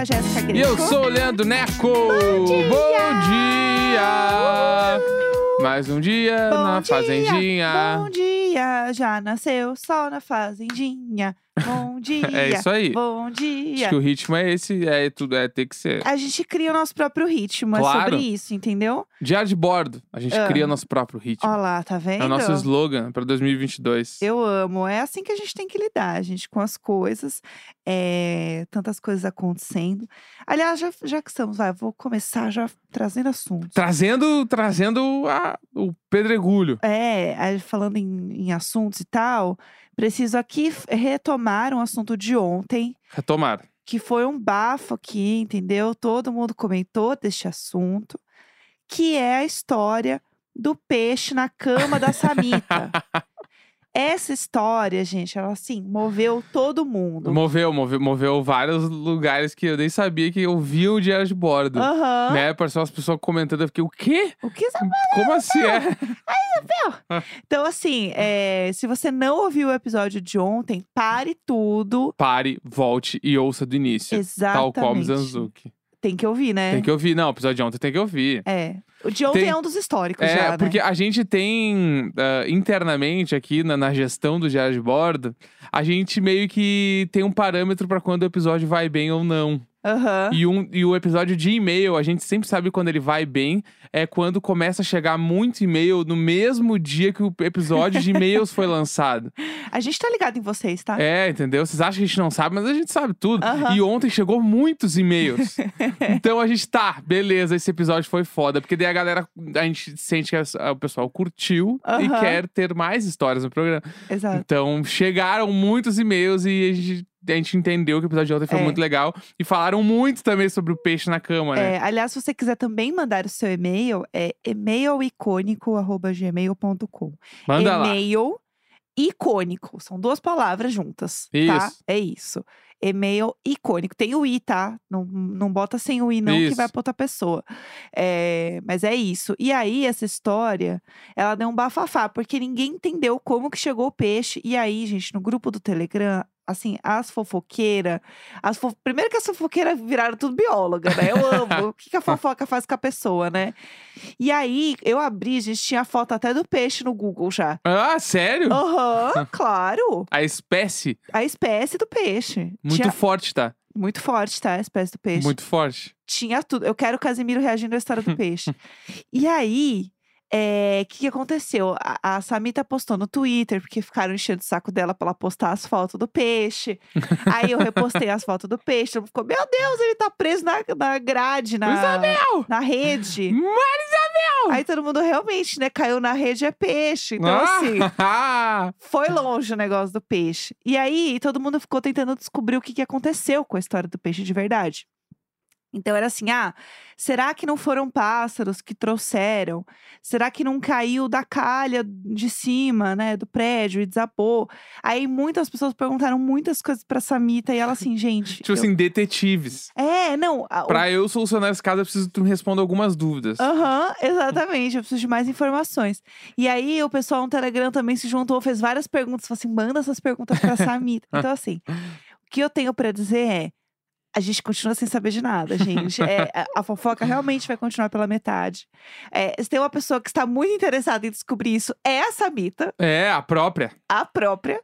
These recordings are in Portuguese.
a Jéssica Greco. E eu sou o Leandro Neco. Bom dia! Mais um dia Bom na dia, fazendinha. Bom dia, já nasceu sol na fazendinha. Bom dia. É isso aí. Bom Acho dia. que o ritmo é esse, é tudo, é ter que ser. A gente cria o nosso próprio ritmo, é Claro. sobre isso, entendeu? Diário de bordo, a gente Ah. cria nosso próprio ritmo. Ó lá, tá vendo? É o nosso slogan para 2022. Eu amo. É assim que a gente tem que lidar, gente, com as coisas. É, tantas coisas acontecendo. Aliás, já, já que estamos, vai, vou começar já trazendo assuntos. Trazendo, trazendo a- o pedregulho. É, falando em, em assuntos e tal, preciso aqui retomar um assunto de ontem, Retomar. que foi um bafo aqui, entendeu? Todo mundo comentou deste assunto, que é a história do peixe na cama da Samita. Essa história, gente, ela assim, moveu todo mundo. Moveu, moveu, moveu vários lugares que eu nem sabia que eu via o diário de bordo. Aham. Né? Apareceu umas pessoas comentando, eu fiquei, o quê? O que você Como assim é? Então, assim, é, se você não ouviu o episódio de ontem, pare tudo. Pare, volte e ouça do início. Exatamente. Tal qual Mizanzuki. Tem que ouvir, né? Tem que ouvir. Não, o episódio de ontem tem que ouvir. É. O de ontem Tem- é um dos históricos É, já, né? porque a gente tem ah, internamente aqui na, na gestão do diário de bordo, a gente meio que tem um parâmetro pra quando o episódio vai bem ou não. Aham. E, um, e o episódio de e-mail, a gente sempre sabe quando ele vai bem, é quando começa a chegar muito e-mail no mesmo dia que o episódio de e-mails foi lançado. A gente tá ligado em vocês, tá? É, entendeu? Vocês acham que a gente não sabe, mas a gente sabe tudo. Aham. E ontem chegou muitos e-mails. então a gente tá, beleza, esse episódio foi foda. Porque daí a galera, a gente sente que o pessoal curtiu e Aham. quer ter mais histórias no programa. Exato. Então chegaram muitos e-mails e a gente, a gente entendeu que o episódio de ontem foi É. muito legal. E falaram muito também sobre o peixe na cama, né? É, aliás, se você quiser também mandar o seu e-mail, é e-mailicônico.gmail.com. Manda lá. E-mail icônico. São duas palavras juntas, tá? Isso. É isso. E-mail icônico. Tem o i, tá? Não, não bota sem o i, não, que Isso. vai pra outra pessoa. É, mas é isso. E aí, essa história, ela deu um bafafá, porque ninguém entendeu como que chegou o peixe. E aí, gente, no grupo do Telegram, assim, as fofoqueiras. As fo... Primeiro que as fofoqueiras viraram tudo bióloga, né? Eu amo. o que, que a fofoca faz com a pessoa, né? E aí, eu abri, gente, tinha foto até do peixe no Google já. Ah, sério? Aham, claro. A espécie, A espécie do peixe. Muito Tinha- forte, tá? muito forte, tá? A espécie do peixe. Muito forte. Tinha tudo. Eu quero o Casimiro reagindo à história do peixe. e aí, o que, que aconteceu? A, a Samita postou no Twitter, porque ficaram enchendo o saco dela pra ela postar as fotos do peixe. aí eu repostei as fotos do peixe. Todo mundo ficou, meu Deus, ele tá preso na, na grade, na, Isabel! na rede. Marisabel! Aí todo mundo realmente, né, caiu na rede, é peixe. Então, assim. Ah! Foi longe o negócio do peixe. E aí, todo mundo ficou tentando descobrir o que, que aconteceu com a história do peixe de verdade. Então era assim: ah, será que não foram pássaros que trouxeram? Será que não caiu da calha de cima, né, do prédio e desabou? Aí muitas pessoas perguntaram muitas coisas pra Samita e ela assim, gente. tipo eu- assim, detetives. É, não. a- Pra eu solucionar esse caso, eu preciso que tu me responda algumas dúvidas. Aham, exatamente. Eu preciso de mais informações. E aí, o pessoal no Telegram também se juntou, fez várias perguntas. Falou assim: manda essas perguntas pra Samita. então, assim, o que eu tenho pra dizer é. A gente continua sem saber de nada, gente. É, a, fofoca realmente vai continuar pela metade. É, se tem uma pessoa que está muito interessada em descobrir isso, é a Samita, É, a própria. a própria.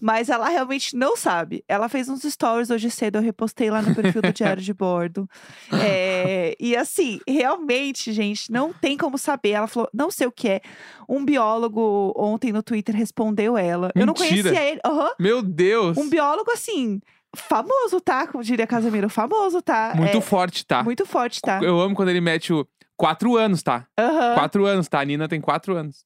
Mas ela realmente não sabe. Ela fez uns stories hoje cedo, eu repostei lá no perfil do Diário de Bordo. É, e assim, realmente, gente, não tem como saber. Ela falou, não sei o que é. Um biólogo ontem no Twitter respondeu ela. Eu não Mentira. conhecia ele. Aham. Meu Deus! Um biólogo, assim, famoso, tá? Como diria Casemiro, famoso, tá? Muito É, forte, tá? muito forte, tá? Eu amo quando ele mete o. Quatro anos, tá? Aham. Quatro anos, tá? A Nina tem quatro anos.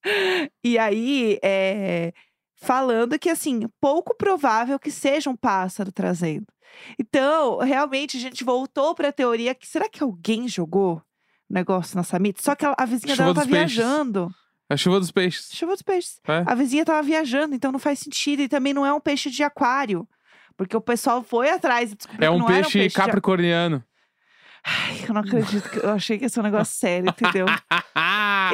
E aí, é, falando que, assim, pouco provável que seja um pássaro trazendo. Então, realmente, a gente voltou pra teoria que será que alguém jogou o negócio na Samita? Só que ela- a vizinha Chuva dela tá peixes. viajando. A chuva dos peixes. Chuva dos peixes. É. A vizinha tava viajando, então não faz sentido. E também não é um peixe de aquário. Porque o pessoal foi atrás e descobriu É que um não era um peixe peixe de capricorniano. Ai, eu não acredito. que- Eu achei que ia ser um negócio sério, entendeu?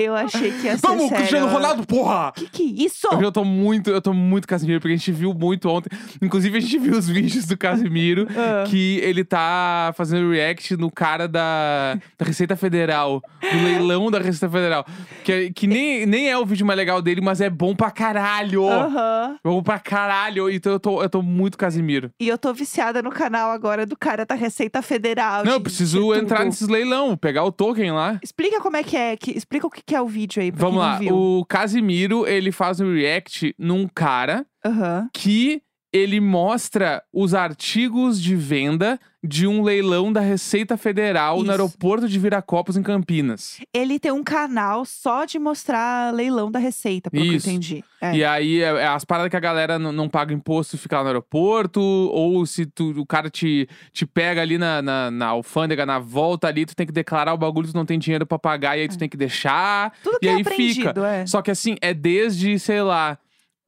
Eu achei que ia ser Vamos, sério. Cristiano Ronaldo, porra! Que que é isso? Eu tô muito, eu tô muito Casimiro, porque a gente viu muito ontem. Inclusive, a gente viu os vídeos do Casimiro, Ah. que ele tá fazendo react no cara da, da Receita Federal, do leilão da Receita Federal. Que, que nem, nem é o vídeo mais legal dele, mas é bom pra caralho! Aham. Bom pra caralho! Então eu tô, eu tô muito Casimiro. E eu tô viciada no canal agora do cara da Receita Federal. Não, eu gente, preciso tudo. entrar nesses leilão, pegar o token lá. Explica como é que é, que, explica o que que é o vídeo aí pra Vamos lá, o Casimiro, ele faz um react num cara Aham. que ele mostra os artigos de venda de um leilão da Receita Federal Isso. no aeroporto de Viracopos, em Campinas. Ele tem um canal só de mostrar leilão da Receita, pelo Isso. que eu entendi. É. E aí, é, é as paradas que a galera n- não paga imposto e fica lá no aeroporto, ou se tu- o cara te, te pega ali na, na, na alfândega, na volta ali, tu tem que declarar o bagulho, tu não tem dinheiro pra pagar, e aí tu tem que deixar. Tudo que e é aí fica. é. Só que assim, é desde, sei lá,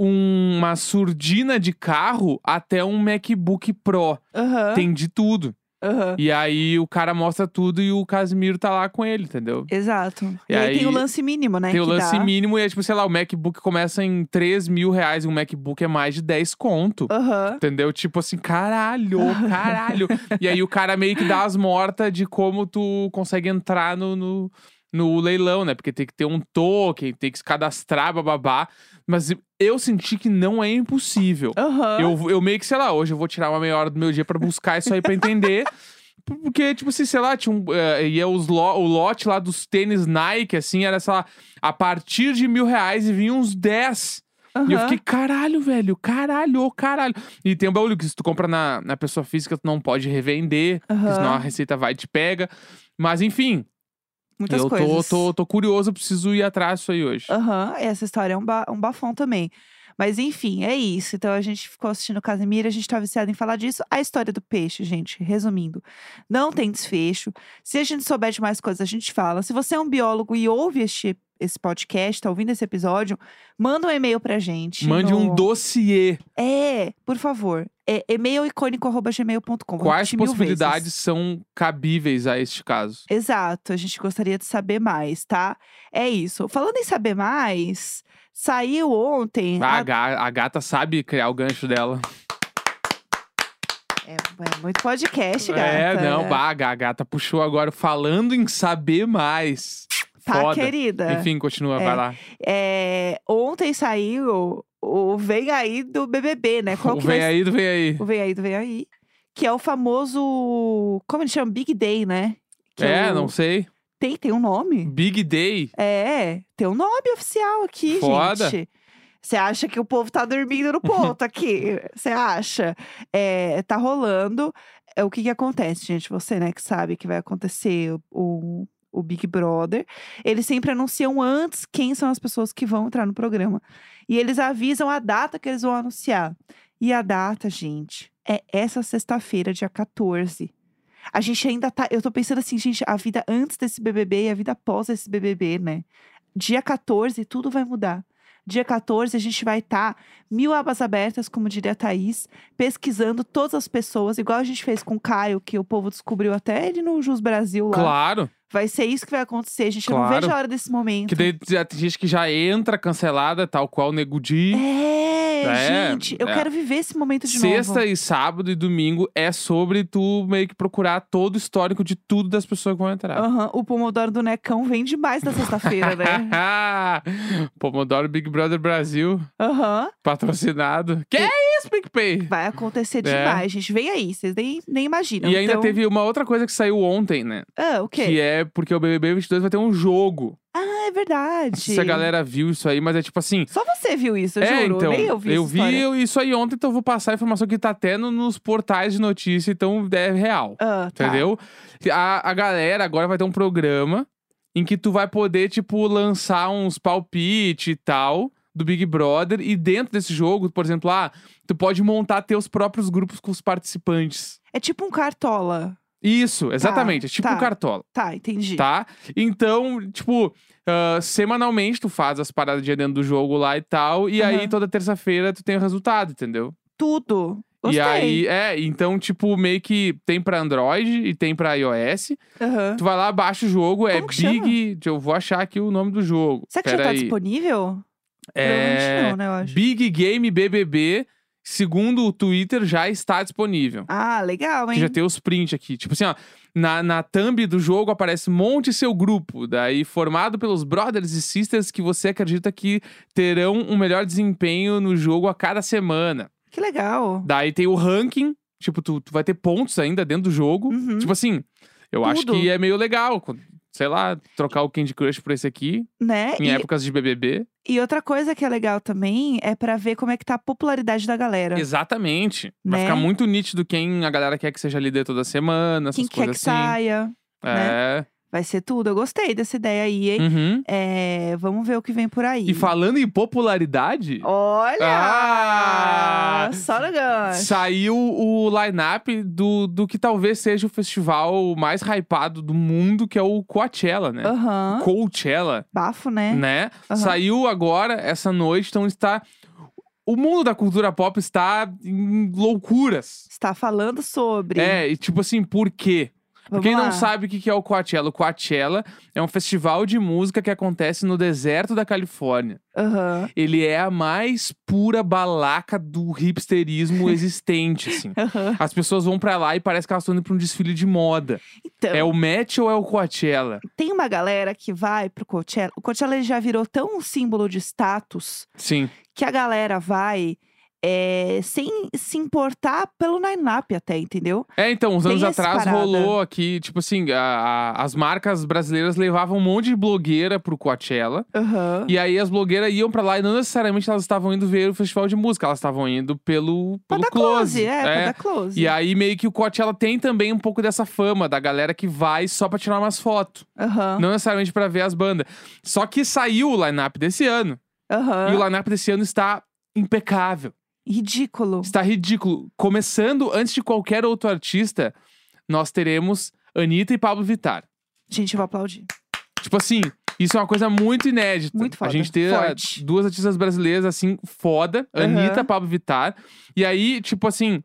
uma surdina de carro até um MacBook Pro. Aham. Tem de tudo. aham. E aí o cara mostra tudo e o Casimiro tá lá com ele, entendeu? Exato. E, E aí, tem o aí, lance mínimo, né? Tem o lance dá. mínimo e é tipo, sei lá, o MacBook começa em 3 mil reais e um MacBook é mais de 10 conto. Aham. Entendeu? Tipo assim, caralho, caralho. e aí o cara meio que dá as mortas de como tu consegue entrar no, no, no leilão, né? Porque tem que ter um token, tem que se cadastrar, bababá. Mas eu senti que não é impossível. Aham. Eu, eu meio que, sei lá, hoje eu vou tirar uma meia hora do meu dia pra buscar isso aí pra entender. Porque, tipo assim, sei lá, tinha um. eh, ia os lo- o lote lá dos tênis Nike, assim, era, sei lá, a partir de mil reais e vinha uns 10. E eu fiquei, caralho, velho, caralho, caralho. E tem um bagulho que se tu compra na, na pessoa física, tu não pode revender, Aham. senão a receita vai e te pega. Mas enfim, Muitas eu tô, coisas. tô, tô curioso, preciso ir atrás disso aí hoje. Aham, essa história é um, ba- um bafão também. Mas enfim, é isso. Então a gente ficou assistindo Casimiro, a gente tá viciado em falar disso. A história do peixe, gente, resumindo, não tem desfecho. Se a gente souber de mais coisas, a gente fala. Se você é um biólogo e ouve este, esse podcast, tá ouvindo esse episódio, manda um e-mail pra gente. Mande no- um dossiê. É, por favor. É e-mailicônico.gmail.com. Quais possibilidades são cabíveis a este caso? Exato, a gente gostaria de saber mais, tá? É isso. Falando em saber mais, saiu ontem. Ah, a- a, ga- a gata sabe criar o gancho dela. É, é muito podcast, gata. É, não, bah, a ga- gata puxou agora falando em saber mais. Tá, Foda. querida. Enfim, continua, É. vai lá. É, ontem saiu o Vem Aí do BBB, né? Qual O que vem vai aí do vem aí. O Vem Aí do Vem Aí. Que é o famoso. Como ele chama? Big Day, né? Que É, o- não sei. Tem, tem um nome? Big Day. É, tem um nome oficial aqui, Foda. gente. Você acha que o povo tá dormindo no ponto aqui? Você acha? É, tá rolando. É, o que que acontece, gente? Você, né, que sabe que vai acontecer o, o Big Brother. Eles sempre anunciam antes quem são as pessoas que vão entrar no programa. E eles avisam a data que eles vão anunciar. E a data, gente, é essa sexta-feira, dia 14. A gente ainda tá. Eu tô pensando assim, gente, a vida antes desse BBB e a vida após esse BBB, né? Dia 14, tudo vai mudar. Dia 14, a gente vai estar mil abas abertas, como diria a Thaís, pesquisando todas as pessoas, igual a gente fez com o Caio, que o povo descobriu até ele no Jus Brasil lá. Claro. Vai ser isso que vai acontecer, gente. Eu não Claro. vejo a hora desse momento. Que daí tem gente que já entra cancelada, tal qual o Nego Di. É, É, gente, eu é. quero viver esse momento de Sexta novo. e sábado e domingo é sobre tu meio que procurar todo o histórico de tudo das pessoas que vão entrar. Aham, o pomodoro do Necão vem demais na sexta-feira, né? Pomodoro Big Brother Brasil, Aham. patrocinado. Que é isso, PicPay? Vai acontecer É. demais, gente. Vem aí, vocês nem, nem imaginam. E ainda Então- teve uma outra coisa que saiu ontem, né? Ah, o quê? Que é porque o BBB 22 vai ter um jogo. Ah, é verdade. Se a galera viu isso aí, mas é tipo assim. Só você viu isso, eu é, juro. então. Nem eu vi essa vi história. isso aí ontem, então eu vou passar a informação que tá até no- nos portais de notícia, então é real. Ah, tá. Entendeu? A, a galera agora vai ter um programa em que tu vai poder, tipo, lançar uns palpite e tal do Big Brother. E dentro desse jogo, por exemplo, ah, tu pode montar teus próprios grupos com os participantes. É tipo um cartola. Isso, exatamente. é tipo tá. um cartola, Tá, entendi. tá? Então, tipo, ah, semanalmente tu faz as paradas de dentro do jogo lá e tal. E aí Aham. toda terça-feira tu tem o resultado, entendeu? Tudo. Gostei. E aí, é, então, tipo, meio que tem pra Android e tem pra iOS. Aham. Tu vai lá, baixa o jogo, é Como chama? Big. Eu vou achar aqui o nome do jogo. Será que já tá aí. disponível? É. Não, né, eu acho. Big Game BBB, segundo o Twitter, já está disponível. Ah, legal, hein? já tem os prints aqui. Tipo assim, ó. Na, na thumb do jogo aparece monte seu grupo, daí formado pelos brothers e sisters que você acredita que terão um melhor desempenho no jogo a cada semana. Que legal. Daí tem o ranking, tipo, tu, tu vai ter pontos ainda dentro do jogo. Uhum. Tipo assim, eu acho Tudo. que é meio legal, sei lá, trocar o Candy Crush por esse aqui, Né? em E, épocas de BBB. E outra coisa que é legal também é pra ver como é que tá a popularidade da galera. Exatamente. Vai Né? ficar muito nítido quem a galera quer que seja líder toda semana, essas Quem quer que coisas assim. saia. É. Vai ser tudo. Eu gostei dessa ideia aí, hein? Uhum. É, vamos ver o que vem por aí. E falando em popularidade, Olha! Ah! Só no gancho. saiu o line-up do, do que talvez seja o festival mais hypado do mundo, que é o Coachella, né? Aham. Coachella, Bafo, né? né? Aham. Saiu agora, essa noite, então está... O mundo da cultura pop está em loucuras. Está falando sobre. É, e tipo assim, por quê? Pra quem não sabe o que é o Coachella, o Coachella é um festival de música que acontece no deserto da Califórnia. Aham. Ele é a mais pura balaca do hipsterismo existente, assim. Aham. As pessoas vão pra lá e parece que elas estão indo pra um desfile de moda. Então, É o Met ou é o Coachella? tem uma galera que vai pro Coachella. O Coachella já virou tão um símbolo de status Sim. que a galera vai é, sem se importar pelo line-up até, entendeu? É, então, uns Tem anos atrás parada. rolou aqui, tipo assim, a- a- as marcas brasileiras levavam um monte de blogueira pro Coachella. Aham. E aí as blogueiras iam pra lá e não necessariamente elas estavam indo ver o festival de música, elas estavam indo pelo, Pra pelo dar close, é, pra É. dar close. E aí meio que o Coachella tem também um pouco dessa fama da galera que vai só pra tirar umas fotos, Aham. não necessariamente pra ver as bandas. Só que saiu o line-up desse ano Aham. e o line-up desse ano está impecável, Ridículo. está ridículo. Começando antes de qualquer outro artista, nós teremos Anitta e Pablo Vittar. Gente, eu vou aplaudir. Tipo assim, isso é uma coisa muito inédita. Muito foda, A gente ter ah, forte. duas artistas brasileiras assim, foda. Aham. Anitta, Pablo Vittar. E aí, tipo assim,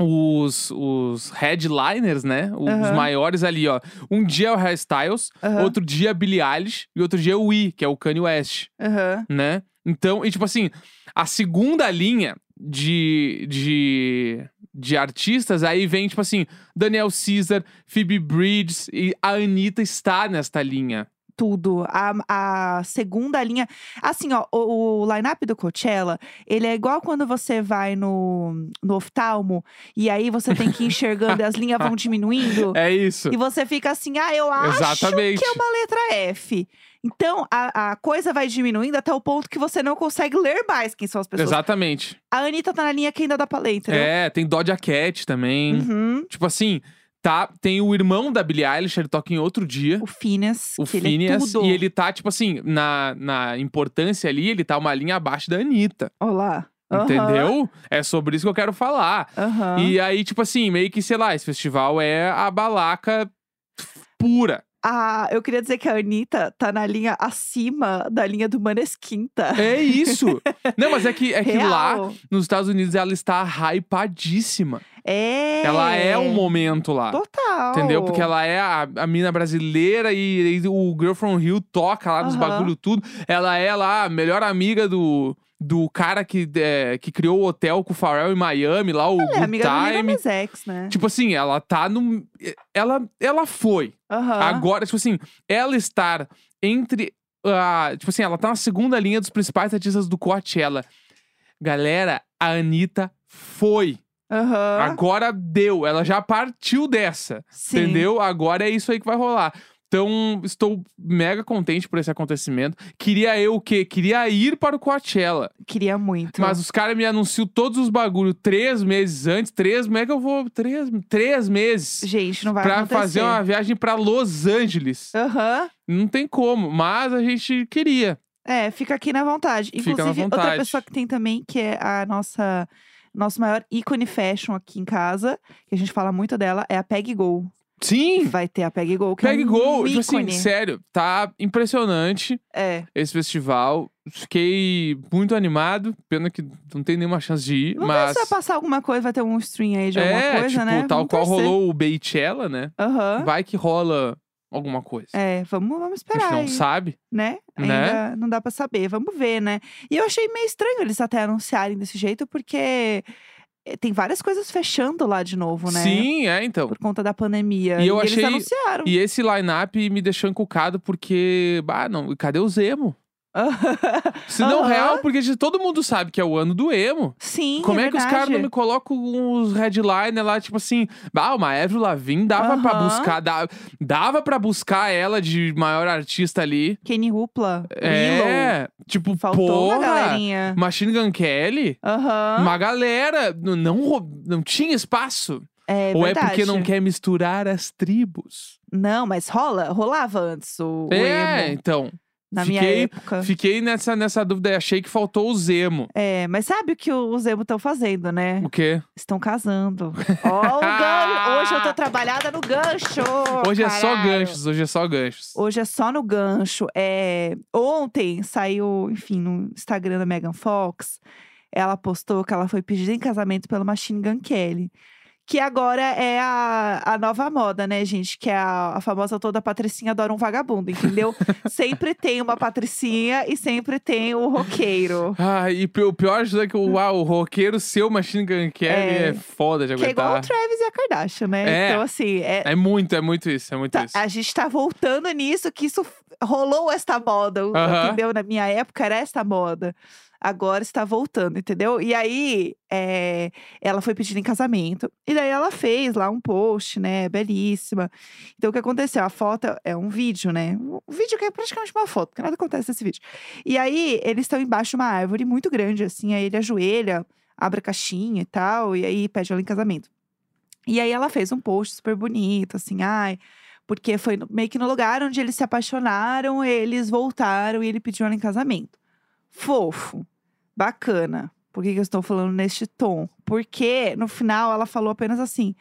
os, os headliners, né? Os Aham. maiores ali, ó. Um dia é o Harry Styles, Aham. outro dia é Billie Eilish e outro dia é o Wii, que é o Kanye West, Aham. né? Então, e tipo assim, a segunda linha de, de, de artistas, aí vem, tipo assim, Daniel Caesar, Phoebe Bridges e a Anitta está nesta linha. Tudo. A, a segunda linha. Assim, ó, o, o line-up do Coachella, ele é igual quando você vai no, no oftalmo e aí você tem que ir enxergando e as linhas vão diminuindo. É isso. E você fica assim, ah, eu acho Exatamente. que é uma letra F. Então, a, a coisa vai diminuindo até o ponto que você não consegue ler mais quem são as pessoas. Exatamente. A Anitta tá na linha que ainda dá pra ler, entendeu? É, tem Doja Cat também. Uhum. Tipo assim, tá, tem o irmão da Billie Eilish, ele toca em outro dia. O Phineas, O que ele é Phineas, e ele tá, tipo assim, na, na importância ali, ele tá uma linha abaixo da Anitta. Olá. Entendeu? É sobre isso que eu quero falar. aham. E aí, tipo assim, meio que, sei lá, esse festival é a balaca pura. Ah, eu queria dizer que a Anitta tá na linha acima da linha do Maneskin, tá? É isso! Não, mas é que, é que lá, nos Estados Unidos, ela está hypadíssima. É. Ela é um momento lá. Total. Entendeu? Porque ela é a, a mina brasileira e, e o Girl from Rio toca lá nos bagulho tudo. Ela é lá a melhor amiga do, do cara que, é, que criou o hotel com o Pharrell em Miami, lá o Ela é amiga do Time. Nas X, né? Tipo assim, ela tá no. Ela, ela foi. Aham. Agora, tipo assim, ela estar entre. a tipo assim, ela tá na segunda linha dos principais artistas do Coachella. Galera, a Anitta foi. Aham. Agora deu. Ela já partiu dessa. Sim. Entendeu? Agora é isso aí que vai rolar. Então, estou mega contente por esse acontecimento. Queria eu o quê? Queria ir para o Coachella. Queria muito. Mas os caras me anunciam todos os bagulho três meses antes. Três, como é que eu vou? Três, três meses. Gente, não vai Pra acontecer. fazer uma viagem pra Los Angeles. Aham. Não tem como, mas a gente queria. É, fica aqui na vontade. Fica na Inclusive, outra vontade. pessoa que tem também, que é a nossa... Nosso maior ícone fashion aqui em casa, que a gente fala muito dela, é a Peg Go. Sim! Vai ter a Peg Go, que Peg é um Go, tipo assim, ícone. sério, tá impressionante É. esse festival. Fiquei muito animado. Pena que não tem nenhuma chance de ir, Vamos mas. ver se vai passar alguma coisa, vai ter um stream aí de alguma é, coisa, tipo, né? tal Vamos qual torcer. rolou o Beychella, né? Aham. Vai que rola alguma coisa. É, vamos, vamos A esperar gente não aí, sabe. né? Né? Ainda não dá pra saber, vamos ver, né? E eu achei meio estranho eles até anunciarem desse jeito, porque eh, tem várias coisas fechando lá de novo, né? Sim, é, então. Por conta da pandemia. E eu eles achei- anunciaram. E esse line-up me deixou encucado porque. Ah, não, cadê os emo? Se não Aham. real, porque de- todo mundo sabe que é o ano do emo. Sim, Como é, que os caras não me colocam uns headliner lá, tipo assim, ah, uma Avril Lavigne dava pra Aham. buscar, dava, dava pra buscar ela de maior artista ali. Kenny Rupla, Willow. É, tipo, Faltou uma porra, galerinha. Machine Gun Kelly, Aham. uma galera, n- não, não tinha espaço. É Ou verdade. é porque não quer misturar as tribos? Não, mas rola, rolava antes o, o é, emo. então, Na minha fiquei- época. fiquei nessa, nessa dúvida, e achei que faltou o Zemo. É, mas sabe o que os emo estão fazendo, né? O quê? Estão casando. Ó, o gancho. Hoje eu tô trabalhada no gancho. Hoje é só caralho. ganchos, hoje é só ganchos. Hoje é só no gancho. É, ontem saiu, enfim, no Instagram da Megan Fox, ela postou que ela foi pedida em casamento pelo Machine Gun Kelly. Que agora é a, a nova moda, né, gente? Que é a, a famosa toda Patricinha adora um vagabundo, entendeu? sempre tem uma Patricinha e sempre tem o roqueiro. Ah, e o pior é que o, uau, o roqueiro seu Machine Gun Kelly É. é, foda de Que é igual o aguentar. Travis e a Kardashian, né? É. Então, assim, é, É muito, é muito isso, é muito Tá, isso. a gente tá voltando nisso, que isso rolou esta moda, o- Aham. entendeu? Na minha época era esta moda. Agora está voltando, entendeu? E aí, é, ela foi pedida em casamento. E daí ela fez lá um post, né? Belíssima. Então, o que aconteceu? A foto é um vídeo, né? Um vídeo que é praticamente uma foto, porque nada acontece nesse vídeo. E aí, eles estão embaixo de uma árvore muito grande, assim. Aí ele ajoelha, abre a caixinha e tal. E aí, pede ela em casamento. E aí, ela fez um post super bonito, assim. Ai, porque foi meio que no lugar onde eles se apaixonaram, eles voltaram e ele pediu ela em casamento. Fofo, bacana. Por que, que eu estou falando neste tom? Porque no final ela falou apenas assim: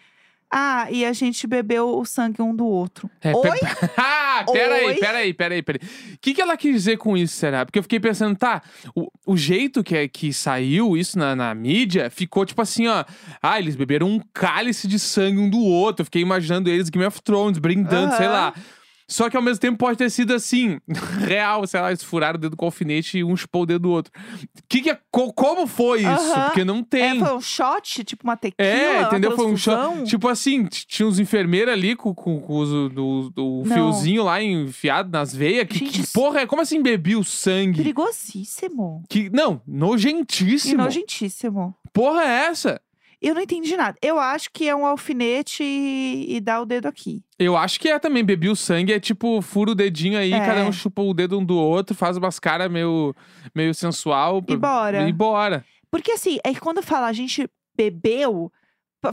Ah, e a gente bebeu o sangue um do outro. É, Oi? pe- ah, peraí, Oi? peraí, peraí, peraí. O que, que ela quis dizer com isso, será? Porque eu fiquei pensando, tá, o, o jeito que, é- que saiu isso na, na mídia ficou tipo assim, ó. Ah, eles beberam um cálice de sangue um do outro. Eu fiquei imaginando eles Game of Thrones, brindando, sei lá. Só que ao mesmo tempo pode ter sido assim, real, sei lá, eles furaram o dedo com o alfinete e um chupou o dedo do outro. Que que é, co- como foi isso? Porque não tem. É, foi um shot, tipo uma tequila, É, entendeu? Foi um shot. Tipo assim, tinha uns enfermeiros ali com, com, com os- do, do fiozinho lá enfiado nas veias. Que, Gente, que porra é? Como assim bebi o sangue? Perigosíssimo. Que, não, E nojentíssimo. nojentíssimo. Porra é essa? Eu não entendi nada. Eu acho que é um alfinete e, e dá o dedo aqui. Eu acho que é também, bebi o sangue, é tipo, fura o dedinho aí, É. cada um chupa o dedo um do outro, faz umas caras meio, meio sensual. E bora. E bora. Porque assim, é que quando fala a gente bebeu,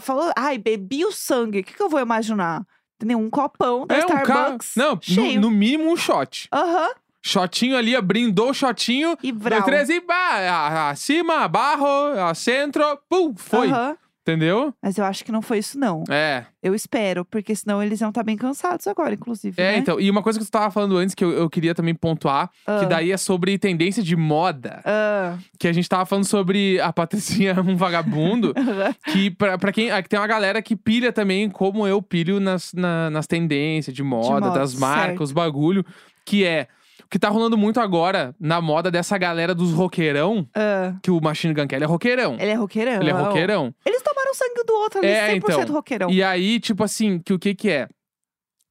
falou, ai, bebi o sangue, o que, que eu vou imaginar? Entendeu? Um copão da é um cara. Starbucks. Não, no, no mínimo um shot. Aham. Shotinho ali, brindou o shotinho. E Dois, vral. três e bah, acima, abaixo, a centro, pum, foi. Aham. Entendeu? Mas eu acho que não foi isso, não. É. Eu espero, porque senão eles iam estar bem cansados agora, inclusive. É, né? então. E uma coisa que tu tava falando antes, que eu, eu queria também pontuar, que Ah. daí é sobre tendência de moda. Ah. Que a gente tava falando sobre a Patricinha um vagabundo. que pra, pra quem. que tem uma galera que pilha também, como eu pilho nas, na- nas tendências de moda, moda, das marcas, certo. os bagulho. Que é. Que tá rolando muito agora na moda dessa galera dos roqueirão, Ah. que o Machine Gun Kelly é roqueirão. Ele é roqueirão. Ele é roqueirão. Eles tomaram o sangue do outro ali, É, 100% então. roqueirão. E aí, tipo assim, que o que que é?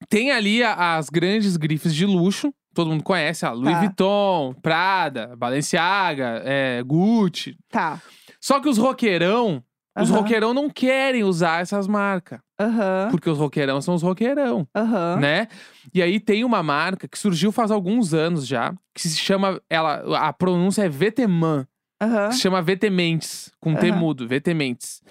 Tem ali a- as grandes grifes de luxo. Todo mundo conhece, a Louis Tá. Vuitton, Prada, Balenciaga, é, Gucci. Tá. Só que os roqueirão, os Aham. roqueirão não querem usar essas marcas. Aham. Porque os roqueirão são os roqueirão, Aham. né? E aí tem uma marca que surgiu faz alguns anos já, que se chama, ela, a pronúncia é Veteman, que se chama Vetementes, com T Aham. mudo, Vetementes.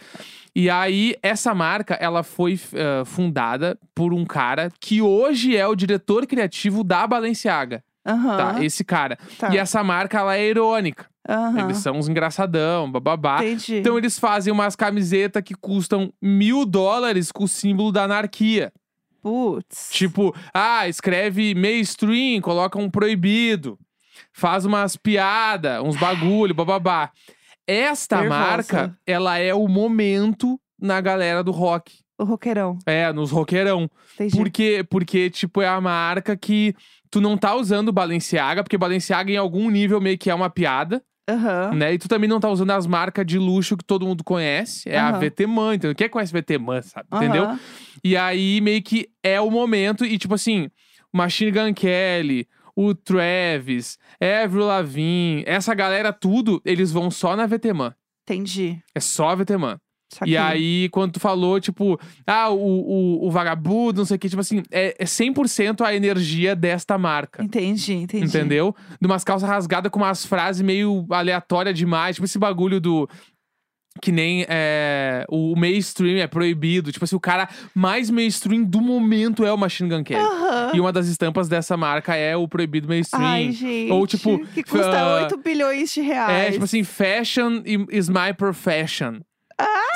E aí, essa marca, ela foi eh, fundada por um cara que hoje é o diretor criativo da Balenciaga, Aham. tá? Esse cara. Tá. E essa marca, ela é irônica. Aham. Eles são uns engraçadão, bababá. Entendi. Então, eles fazem umas camisetas que custam mil dólares com o símbolo da anarquia. Putz. Tipo, ah, escreve mainstream, coloca um proibido. Faz umas piadas, uns bagulho, bababá. Esta Nervosa. marca, ela é o momento na galera do rock. O roqueirão. É, nos roqueirão. Entendi. Porque, porque, tipo, é a marca que tu não tá usando Balenciaga, porque Balenciaga em algum nível meio que é uma piada, Aham. né? E tu também não tá usando as marcas de luxo que todo mundo conhece. É a Aham. VTman, entendeu? Quem conhece VTman, sabe? Entendeu? Aham. E aí, meio que é o momento, e tipo assim, Machine Gun Kelly, o Travis, Avril Lavigne, essa galera tudo, eles vão só na VTman. Entendi. É só a VTman. Saquei. E aí, quando tu falou, tipo, ah, o, o, o vagabundo, não sei o que, tipo assim, é, é 100% a energia desta marca. Entendi, entendi. Entendeu? De umas calças rasgadas com umas frases meio aleatórias demais. Tipo esse bagulho do. Que nem é, o mainstream é proibido. Tipo assim, o cara mais mainstream do momento é o Machine Gun Kelly. Aham. E uma das estampas dessa marca é o proibido mainstream. Ai, gente. Ou, tipo, Que custa ah, 8 bilhões de reais. É, tipo assim, fashion is my profession.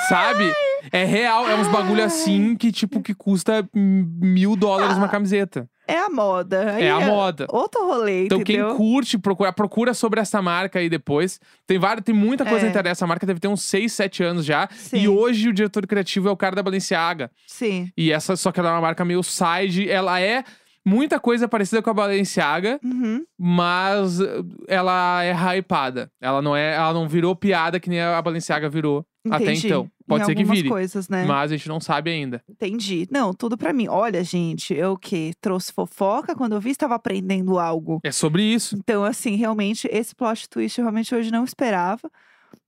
Sabe? É real, é uns bagulho assim que, tipo, que custa mil dólares uma camiseta. É a moda. É a moda. Outro rolê, Então, entendeu? quem curte, procura, procura sobre essa marca aí depois. Tem várias, tem muita coisa É. internet. Essa marca deve ter uns 6, 7 anos já. Sim. E hoje o diretor criativo é o cara da Balenciaga. Sim. E essa, só que ela é uma marca meio side. Ela é muita coisa parecida com a Balenciaga, Uhum. mas eh, ela é hypada. Ela não é, ela não virou piada que nem a Balenciaga virou até Entendi. então. Pode em ser que vire, coisas, né? mas a gente não sabe ainda. Entendi. Não, tudo pra mim. Olha, gente, eu que trouxe fofoca. Quando eu vi, estava aprendendo algo. É sobre isso. Então, assim, realmente, esse plot twist eu realmente hoje não esperava.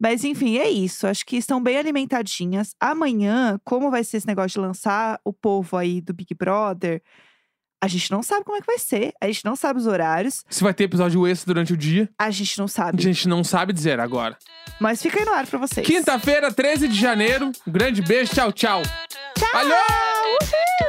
Mas, enfim, é isso. Acho que estão bem alimentadinhas. Amanhã, como vai ser esse negócio de lançar o povo aí do Big Brother, a gente não sabe como é que vai ser. A gente não sabe os horários. Se vai ter episódio extra durante o dia, A gente não a sabe. gente não sabe dizer agora. Mas fica aí no ar pra vocês. Quinta-feira, 13 de janeiro. Um grande beijo, tchau, tchau. Tchau! Alô!